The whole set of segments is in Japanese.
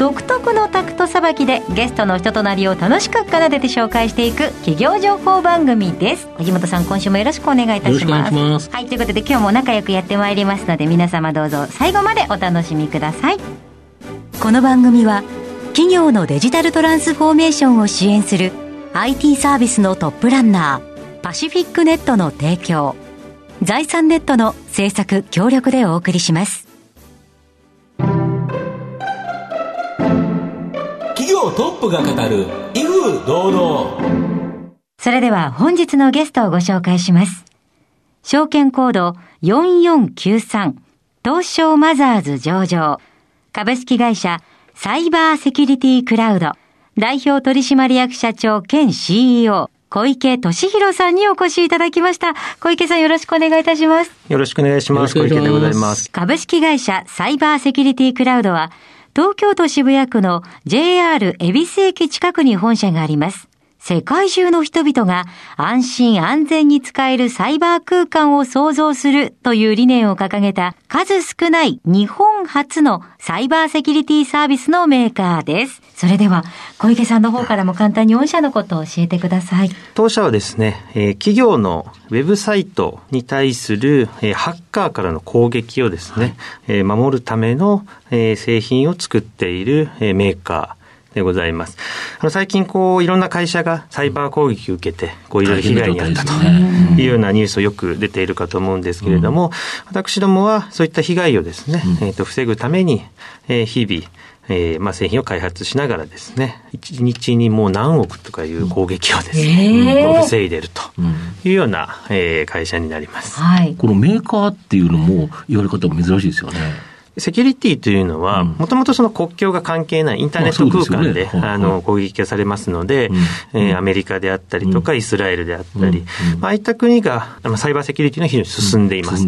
独特のタクトさばきでゲストの人となりを楽しく奏でて紹介していく企業情報番組です。藤本さん今週もよろしくお願いいたします。はいということで今日も仲良くやってまいりますので皆様どうぞ最後までお楽しみください。この番組は企業のデジタルトランスフォーメーションを支援する IT サービスのトップランナーパシフィックネットの提供財産ネットの制作協力でお送りします業トップが語る威風堂々それでは本日のゲストをご紹介します証券コード4493東証マザーズ上場株式会社サイバーセキュリティクラウド代表取締役社長兼 CEO 小池俊弘さんにお越しいただきました。小池さんよろしくお願いいたします。よろしくお願いします。小池でございます。株式会社サイバーセキュリティクラウドは東京都渋谷区の JR 恵比寿駅近くに本社があります。世界中の人々が安心安全に使えるサイバー空間を創造するという理念を掲げた数少ない日本初のサイバーセキュリティサービスのメーカーです。それでは小池さんの方からも簡単に御社のことを教えてください。当社はですね、えー、企業のウェブサイトに対する、えー、ハッカーからの攻撃をですね、はい、えー、守るための、えー、製品を作っている、えー、メーカー、でございます。あの最近こういろんな会社がサイバー攻撃を受けてこういろいろ被害に遭ったというようなニュースをよく出ているかと思うんですけれども、うん、私どもはそういった被害をですね、うん、えっ、ー、と防ぐために、えー、日々えーまあ、製品を開発しながらですね一日にもう何億とかいう攻撃をですね、うん、防いでいるというような、えー、会社になります、はい、このメーカーっていうのも言われ方も珍しいですよね。セキュリティというのは、もともとその国境が関係ないインターネット空間で、あの、攻撃がされますので、えアメリカであったりとか、イスラエルであったり、ああいった国が、サイバーセキュリティの非常に進んでいます。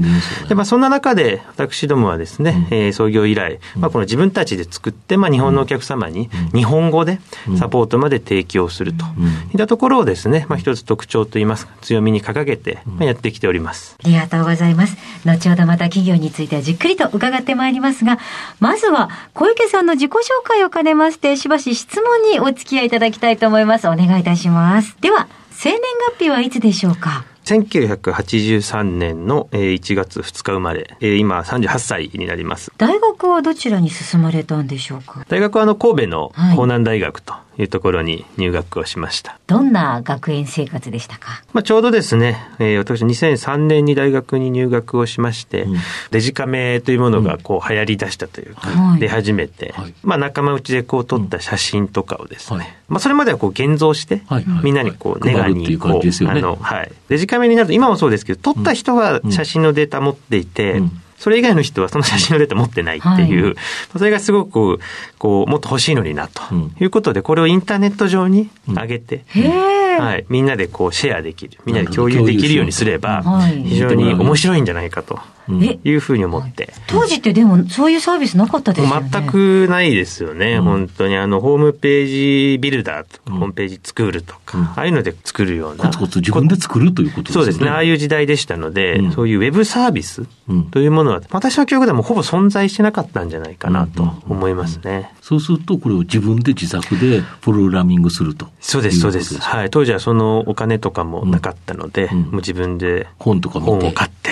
で、まあ、そんな中で、私どもはですね、え創業以来、まあ、この自分たちで作って、まあ、日本のお客様に日本語でサポートまで提供すると。いったところをですね、まあ、一つ特徴といいますか、強みに掲げて、まあ、やってきております。ありがとうございます。後ほどまた企業についてはじっくりと伺ってまいりますが、まずは小池さんの自己紹介を兼ねまして、しばし質問にお付き合いいただきたいと思います。お願いいたします。では、生年月日はいつでしょうか？1983年の1月2日生まれ、今38歳になります。大学はどちらに進まれたんでしょうか？大学はあの神戸の江南大学というところに入学をしました。どんな学園生活でしたか、まあ、ちょうどですね、えー、私2003年に大学に入学をしまして、うん、デジカメというものがこう流行り出したというか、うん、出始めて、はい、まあ、仲間内でこう撮った写真とかをですね、はい、まあ、それまではこう現像して、はい。みんなにこうネガにこう、ね、あの、はい。デジカメになると今もそうですけど、撮った人は写真のデータ持っていて、うん。それ以外の人はその写真のデータ持ってないっていう、はい、それがすごく、こう、もっと欲しいのにな、と。いうことで、これをインターネット上に上げて、うん、はい、みんなでこうシェアできる、みんなで共有できるようにすれば、非常に面白いんじゃないかと。いうふうに思って。当時ってでもそういうサービスなかったですよね。全くないですよね。うん、本当に。あの、ホームページビルダーとか、ホームページ作るとか、うん、ああいうので作るような。コツコツ自分で作るということですね。そうですね。ああいう時代でしたので、うん、そういうウェブサービスというものは、私の記憶でもほぼ存在してなかったんじゃないかなと思いますね。そうすると、これを自分で自作でプログラミングすると。そうです、そうです。はい。当時はそのお金とかもなかったので、もう自分で本とか本を買って、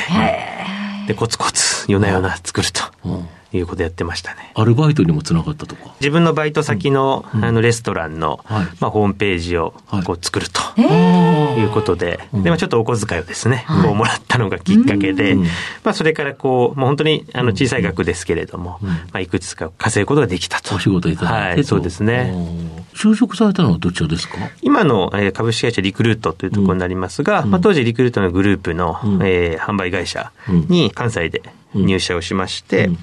で、コツコツ。夜な夜な作ると。いうことやってましたね。アルバイトにもつながったとか自分のバイト先の,、あのレストランの、まあ、ホームページをこう作るということで、でもちょっとお小遣いをですね、こうもらったのがきっかけで、まあ、それからこう、もう本当にあの小さい額ですけれども、まあ、いくつか稼ぐことができたと。お仕事いただいて。はい、そうですね。就職されたのはどちらですか今の、えー、株式会社リクルートというところになりますが、まあ、当時リクルートのグループの、えー、販売会社に関西で入社をしまして、ま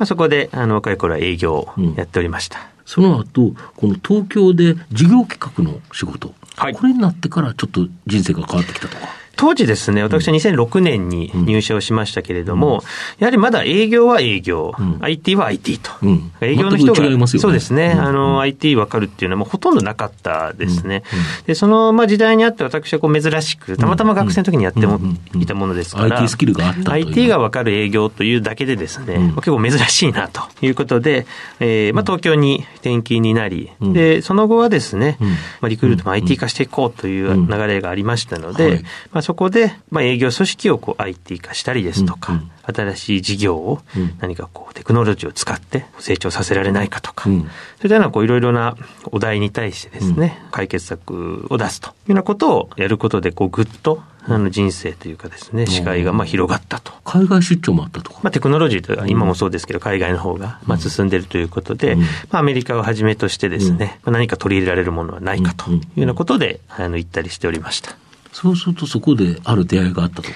あ、そこであの若い頃は営業をやっておりました。その後、この東京で事業企画の仕事、はい、これになってからちょっと人生が変わってきたとか。当時ですね、私は2006年に入社をしましたけれども、うん、やはりまだ営業は営業、うん、IT は IT と。うん、営業の人が、ね、そうですね、あの、IT 分かるっていうのはもうほとんどなかったですね。で、その、まあ、時代にあって私はこう珍しく、たまたま学生の時にやっても、いたものですから、IT スキルがあった IT が分かる営業というだけでですね、結構珍しいなということで、えー、まあ、東京に転勤になり、で、その後はですね、まあ、リクルートも IT 化していこうという流れがありましたので、まあ、そこで、まあ、営業組織をこう IT 化したりですとか、うんうん、新しい事業を何かこうテクノロジーを使って成長させられないかとか、うん、そういったようなこういろいろなお題に対してですね、うん、解決策を出すと。いうようなことをやることでこうぐっとあの人生というかですね、視界がまあ広がったと。海外出張もあったとか。まあテクノロジーとか、今もそうですけど、海外の方がまあ進んでいるということで、まあアメリカをはじめとしてですね、まあ何か取り入れられるものはないかというようなことで、あの、行ったりしておりました。そうするとそこである出会いがあったとか。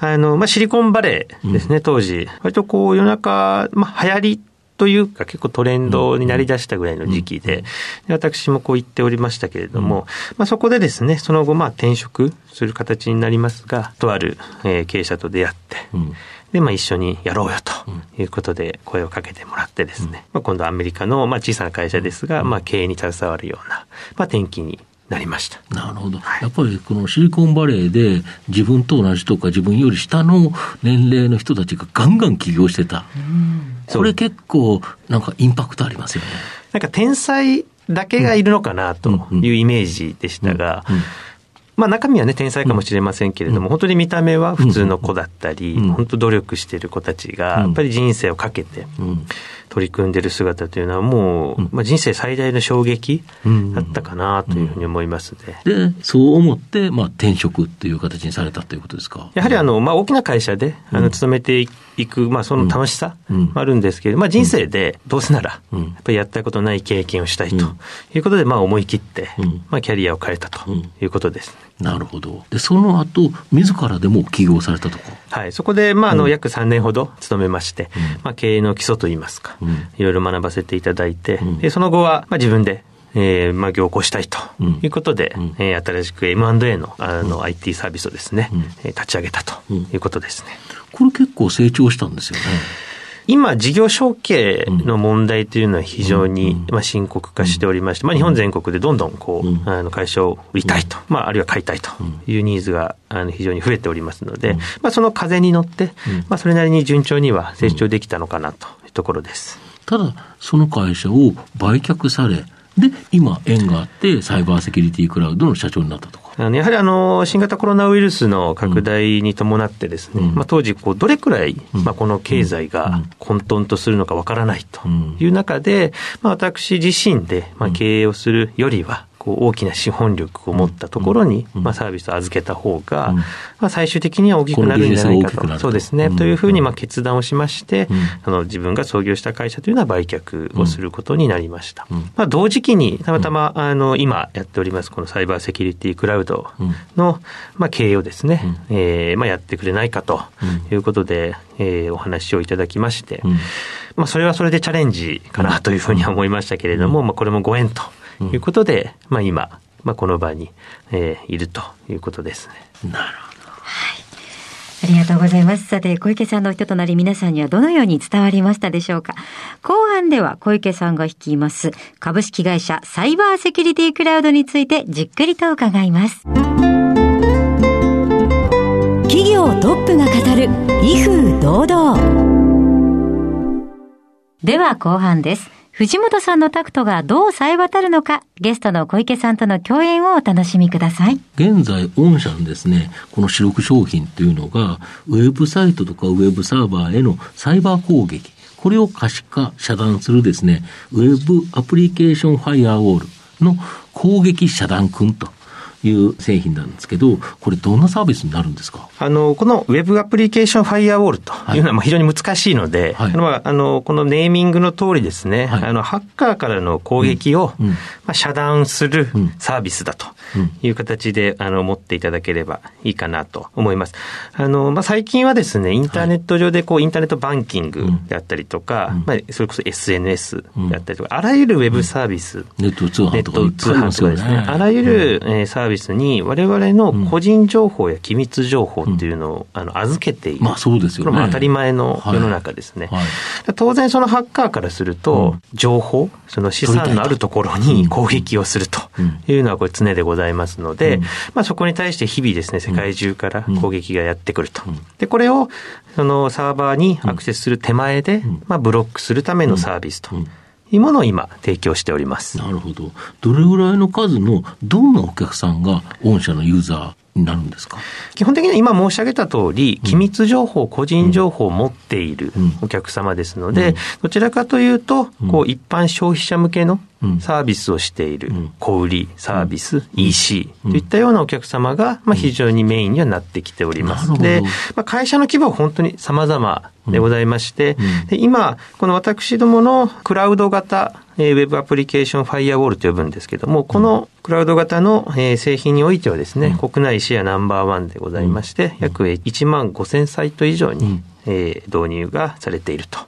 あの、まあ、シリコンバレーですね、うん、当時。割とこう、夜中、まあ、流行りというか結構トレンドになりだしたぐらいの時期で、で私もこう言っておりましたけれども、まあ、そこでですね、その後まあ転職する形になりますが、とある、えー、経営者と出会って、で、まあ、一緒にやろうよということで声をかけてもらってですね、まあ、今度アメリカの、まあ、小さな会社ですが、まあ、経営に携わるような、まあ、転機になりました。なるほど。やっぱりこのシリコンバレーで自分と同じとか自分より下の年齢の人たちがガンガン起業してた。これ結構なんかインパクトありますよね。なんか天才だけがいるのかなというイメージでしたが、まあ中身はね、天才かもしれませんけれども、本当に見た目は普通の子だったり、本当努力している子たちが、やっぱり人生をかけて、取り組んでる姿というのはもう、まあ、人生最大の衝撃だったかなというふうに思いますね。で、そう思って、まあ、転職っていう形にされたということですか？やはりあの、まあ、大きな会社で、あの、勤めていく、まあ、その楽しさもあるんですけれど、まあ、人生でどうせなら、やっぱりやったことない経験をしたいということで、まあ、思い切って、まあ、キャリアを変えたということです、ね。なるほど。で、その後、自らでも起業されたとか？はい。そこで、まあ、あの、約3年ほど勤めまして、まあ、経営の基礎といいますか、いろいろ学ばせていただいて、でその後は、まあ、自分で、えー、まあ、業行したいということで、うん、えー、新しく M&A のあの、IT サービスをですね、うん、立ち上げたということですね。これ結構成長したんですよね。今、事業承継の問題というのは非常に、まあ、深刻化しておりまして、まあ、日本全国でどんどんこう、あの会社を売りたいと、まあ、あるいは買いたいというニーズがあの非常に増えておりますので、まあ、その風に乗って、まあ、それなりに順調には成長できたのかなとところです。ただ、その会社を売却され、で、今、縁があって、サイバーセキュリティクラウドの社長になったとか。やはりあの新型コロナウイルスの拡大に伴ってですね、うん、まあ、当時こうどれくらい、まあ、この経済が混沌とするのかわからないという中で、まあ、私自身でまあ経営をするよりは、こう大きな資本力を持ったところに、まあ、サービスを預けた方が、まあ、最終的には大きくなるんじゃないかと。そうですね。というふうにまあ決断をしまして、あの自分が創業した会社というのは売却をすることになりました。まあ、同時期にたまたまあの今やっておりますこのサイバーセキュリティクラウドのまあ経営をですね、えー、まあやってくれないかということで、えー、お話をいただきまして、まあそれはそれでチャレンジかなというふうに思いましたけれども、まあこれもご縁ということで、うん、まあ今、まあ、この場に、えー、いるということですね。なるほど。はい。ありがとうございます。さて、小池さんの人となり皆さんにはどのように伝わりましたでしょうか後半では小池さんが率います株式会社サイバーセキュリティクラウドについてじっくりと伺います。企業トップが語る威風堂々。では後半です。藤本さんのタクトがどう冴え渡るのか、ゲストの小池さんとの共演をお楽しみください。現在、御社のですね、この主力商品というのが、ウェブサイトとかウェブサーバーへのサイバー攻撃、これを可視化、遮断するですね、ウェブアプリケーションファイアウォールの攻撃遮断君という製品なんですけど、これどんなサービスになるんですか？あの、このウェブアプリケーションファイアウォールというのは非常に難しいので、はい、あの、あのこのネーミングの通りですね、はい、あの、ハッカーからの攻撃を、うん。うん、まあ、遮断するサービスだという形で、あの、持っていただければいいかなと思います。あの、まあ、最近はですね、インターネット上でこう、インターネットバンキングであったりとか、まあ、それこそ SNS であったりとか、あらゆるウェブサービス、ネット通販とか、通販とかですね、あらゆる、えー、サービスに我々の個人情報や機密情報っていうのを、あの預けている。まあそうですよね。これも当たり前の世の中ですね。当然そのハッカーからすると、情報、その資産のあるところに攻撃をするというのはこれ常でございますので、まあそこに対して日々ですね、世界中から攻撃がやってくると。で、これをそのサーバーにアクセスする手前で、まあブロックするためのサービスと。いうものを今提供しております。なるほど。どれぐらいの数のどんなお客さんが御社のユーザーになるんですか？基本的には今申し上げた通り、機密情報、個人情報を持っているお客様ですので、どちらかというと、こう一般消費者向けのサービスをしている、小売り、サービス、EC といったようなお客様が、まあ、非常にメインにはなってきております。で、まあ、会社の規模は本当に様々でございまして、で今、この私どものクラウド型えウェブアプリケーションファイアウォールと呼ぶんですけども、このクラウド型の、え製品においてはですね、国内シェアナンバーワンでございまして、約1万5000サイト以上に、え導入がされていると。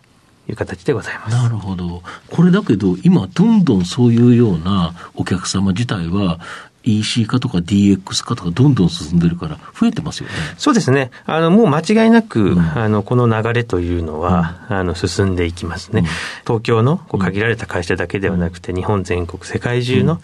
いう形でございます。なるほど。これだけど、今、どんどんそういうようなお客様自体は、EC 化とか DX 化とかどんどん進んでるから増えてますよね。そうですね。あの、もう間違いなく、うん、あの、この流れというのは、うん、あの、進んでいきますね。うん、東京のこう限られた会社だけではなくて、日本全国、世界中の、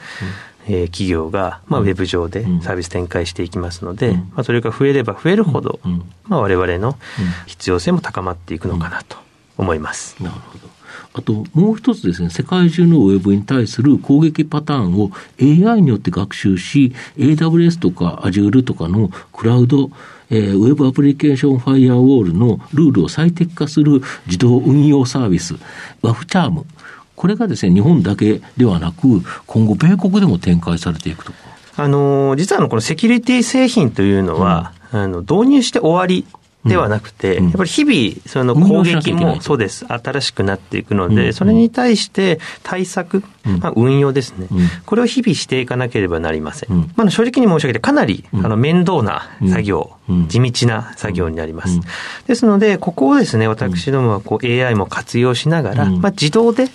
えー、企業が、まあ、ウェブ上でサービス展開していきますので、まあ、それが増えれば増えるほど、まあ、我々の必要性も高まっていくのかなと思います。なるほど。あともう一つですね、世界中のウェブに対する攻撃パターンを AI によって学習し、AWS とか Azure とかのクラウド、えー、ウェブアプリケーションファイアウォールのルールを最適化する自動運用サービス、ワフチャーム。これがですね、日本だけではなく、今後米国でも展開されていくとあの、実はあの、このセキュリティ製品というのは、うん、あの、導入して終わりではなくて、やっぱり日々、その攻撃も、そうです、新しくなっていくので、それに対して対策、まあ、運用ですね、これを日々していかなければなりません。まあ、正直に申し上げて、かなりあの面倒な作業、地道な作業になります。ですので、ここをですね、私どもはこう AI も活用しながら、まあ、自動で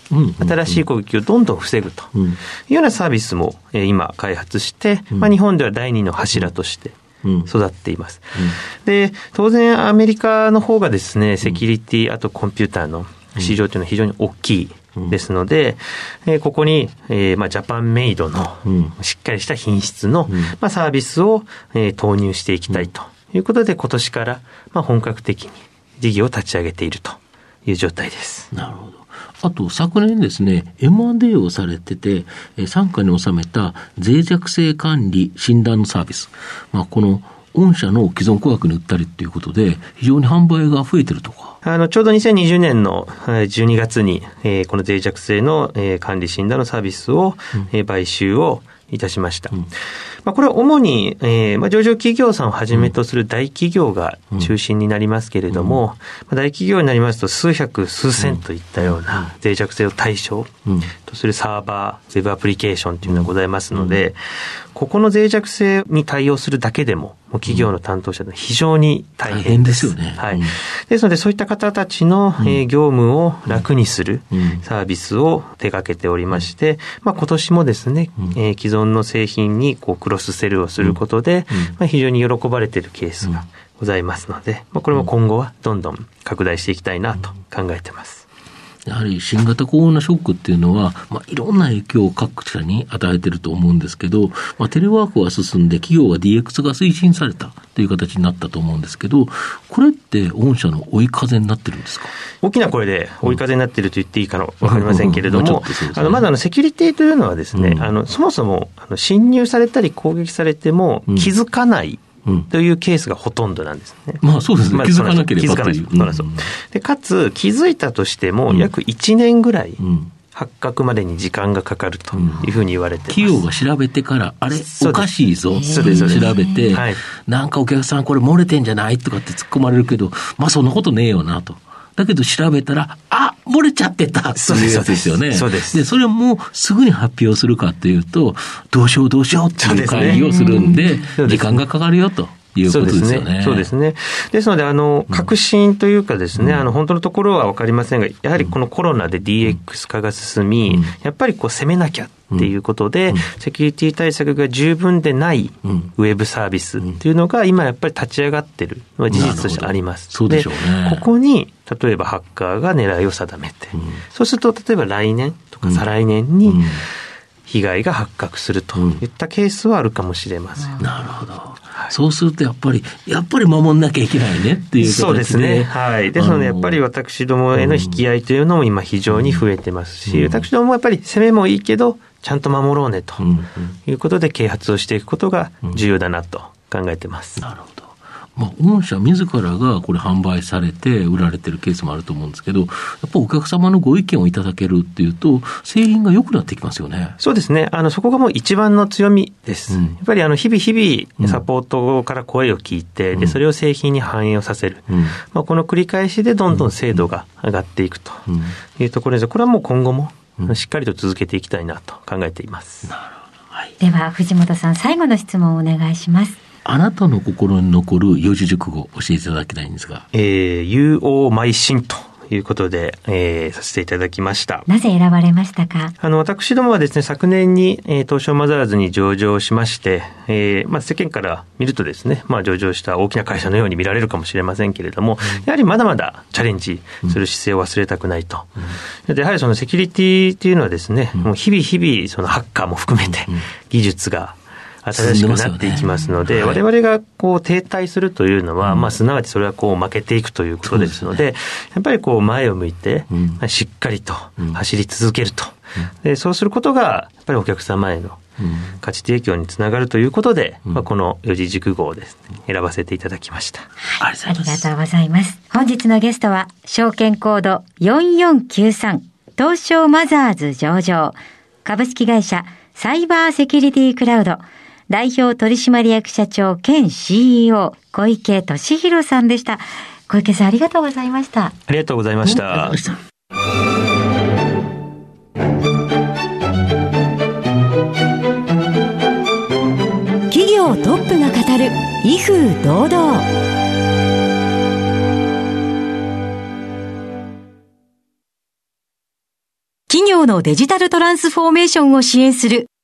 新しい攻撃をどんどん防ぐというようなサービスも今開発して、まあ、日本では第二の柱として、育っています、うん。うん、で、当然アメリカの方がですね、セキュリティ、あとコンピューターの市場というのは非常に大きいですので、えー、ここに、えー、まあ、ジャパンメイドの、しっかりした品質の、まあ、サービスを、えー、投入していきたいということで、今年から、まあ、本格的に事業を立ち上げているという状態です。なるほど。あと昨年ですね、M&A をされてて、傘下に収めた脆弱性管理診断のサービス。まあ、この御社の既存顧客に売ったりっていうことで、非常に販売が増えてるとか。あの、ちょうど2020年の12月に、えー、この脆弱性の、えー、管理診断のサービスを、うん、えー、買収をいたしました。うん、まあ、これは主に、えーまあ、上場企業さんをはじめとする大企業が中心になりますけれども、うん、まあ、大企業になりますと数百、数千といったような脆弱性を対象とするサーバー、ウェブアプリケーションというのがございますので、ここの脆弱性に対応するだけでも、もう企業の担当者は非常に大変です。ですよね。はい。ですので、そういった方たちの、え業務を楽にするサービスを手掛けておりまして、まあ、今年もですね、え既存の製品にこうクロスセルをすることで、まあ、非常に喜ばれているケースがございますので、まあ、これも今後はどんどん拡大していきたいなと考えてます。やはり新型コロナショックっていうのは、まあ、いろんな影響を各社に与えてると思うんですけど、まあ、テレワークが進んで企業は DX が推進されたという形になったと思うんですけど、これって御社の追い風になってるんですか？大きな声で追い風になってると言っていいかのわかりませんけれども、あのまずあのセキュリティというのはですね、うん、あのそもそもあの侵入されたり攻撃されても気づかない、というケースがほとんどなんですね。まあそうですね。まあ、気づかなければ気づかない。そうでかつ、気づいたとしても、約1年ぐらい、発覚までに時間がかかるというふうに言われて企業が調べてから、あれ、おかしいぞ。って調べて、はい、なんかお客さんこれ漏れてんじゃない？とかって突っ込まれるけど、まあそんなことねえよなと。だけど調べたら、あ漏れちゃってたっていうやつですよね。そうです。で、それもすぐに発表するかっていうと、どうしようどうしようっていう会議をするんで、時間がかかるよと。いうことですよね。そうですね。ですので、あの、革新というかですね、うん、あの、本当のところはわかりませんが、やはりこのコロナで DX 化が進み、うん、やっぱりこう攻めなきゃっていうことで、うん、セキュリティ対策が十分でないウェブサービスっていうのが今やっぱり立ち上がってるのは事実としてあります。そうでしょうね。ここに、例えばハッカーが狙いを定めて、そうすると、例えば来年とか再来年に、被害が発覚するといったケースはあるかもしれません。なるほど。そうするとやっぱり、やっぱり守んなきゃいけないねっていう形で。そうですね。はい。ですので、やっぱり私どもへの引き合いというのも今非常に増えてますし、私どももやっぱり攻めもいいけど、ちゃんと守ろうねということで啓発をしていくことが重要だなと考えてます。なるほど。まあ、御社自らがこれ販売されて売られてるケースもあると思うんですけど、やっぱお客様のご意見をいただけるっていうと、製品が良くなってきますよね。そうですね。あの、そこがもう一番の強みです。うん、やっぱりあの、日々日々サポートから声を聞いて、うん、で、それを製品に反映をさせる。うん、まあ、この繰り返しでどんどん精度が上がっていくというところです。これはもう今後もしっかりと続けていきたいなと考えています。なるほど。はい、では、藤本さん、最後の質問をお願いします。あなたの心に残る四字熟語教えていただきたいんですが。えー、有王邁進と。いうことで、えー、させていただきました。なぜ選ばれましたか？あの、私どもはですね、昨年に、えー、東証マザーズに上場しまして、えー、まあ、世間から見るとですね、まあ、上場した大きな会社のように見られるかもしれませんけれども、うん、やはりまだまだチャレンジする姿勢を忘れたくないと。うん、やはりそのセキュリティっていうのはですね、うん、もう日々日々、そのハッカーも含めて、技術が新しくなっていきますので、ね。はい、我々がこう停滞するというのは、うん、まあ、すなわちそれはこう負けていくということですので、でね、やっぱりこう前を向いて、しっかりと走り続けると。でそうすることが、やっぱりお客様への価値提供につながるということで、うん、まあ、この四字熟語をですね、選ばせていただきました。はい、ありがとうございます。本日のゲストは、証券コード4493、東証マザーズ上場、株式会社サイバーセキュリティクラウド、代表取締役社長兼 CEO、小池俊弘さんでした。小池さんありがとうございました。ありがとうございました。企業トップが語る威風堂々。企業のデジタルトランスフォーメーションを支援する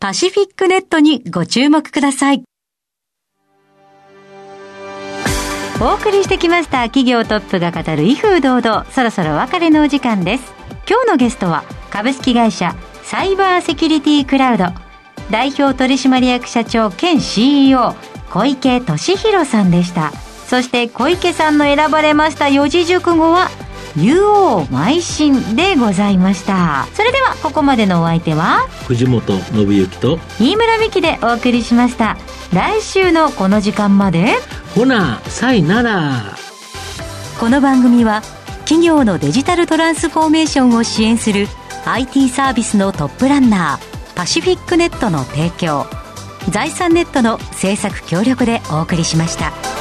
パシフィックネットにご注目ください。お送りしてきました企業トップが語る威風堂々。そろそろ別れのお時間です。今日のゲストは株式会社サイバーセキュリティクラウド。代表取締役社長兼 CEO 小池俊弘さんでした。そして小池さんの選ばれました四字熟語は「竜王邁進でございました。それではここまでのお相手は藤本信之と飯村美希でお送りしました。来週のこの時間までほなさいなら。この番組は企業のデジタルトランスフォーメーションを支援する IT サービスのトップランナーパシフィックネットの提供財産ネットの制作協力でお送りしました。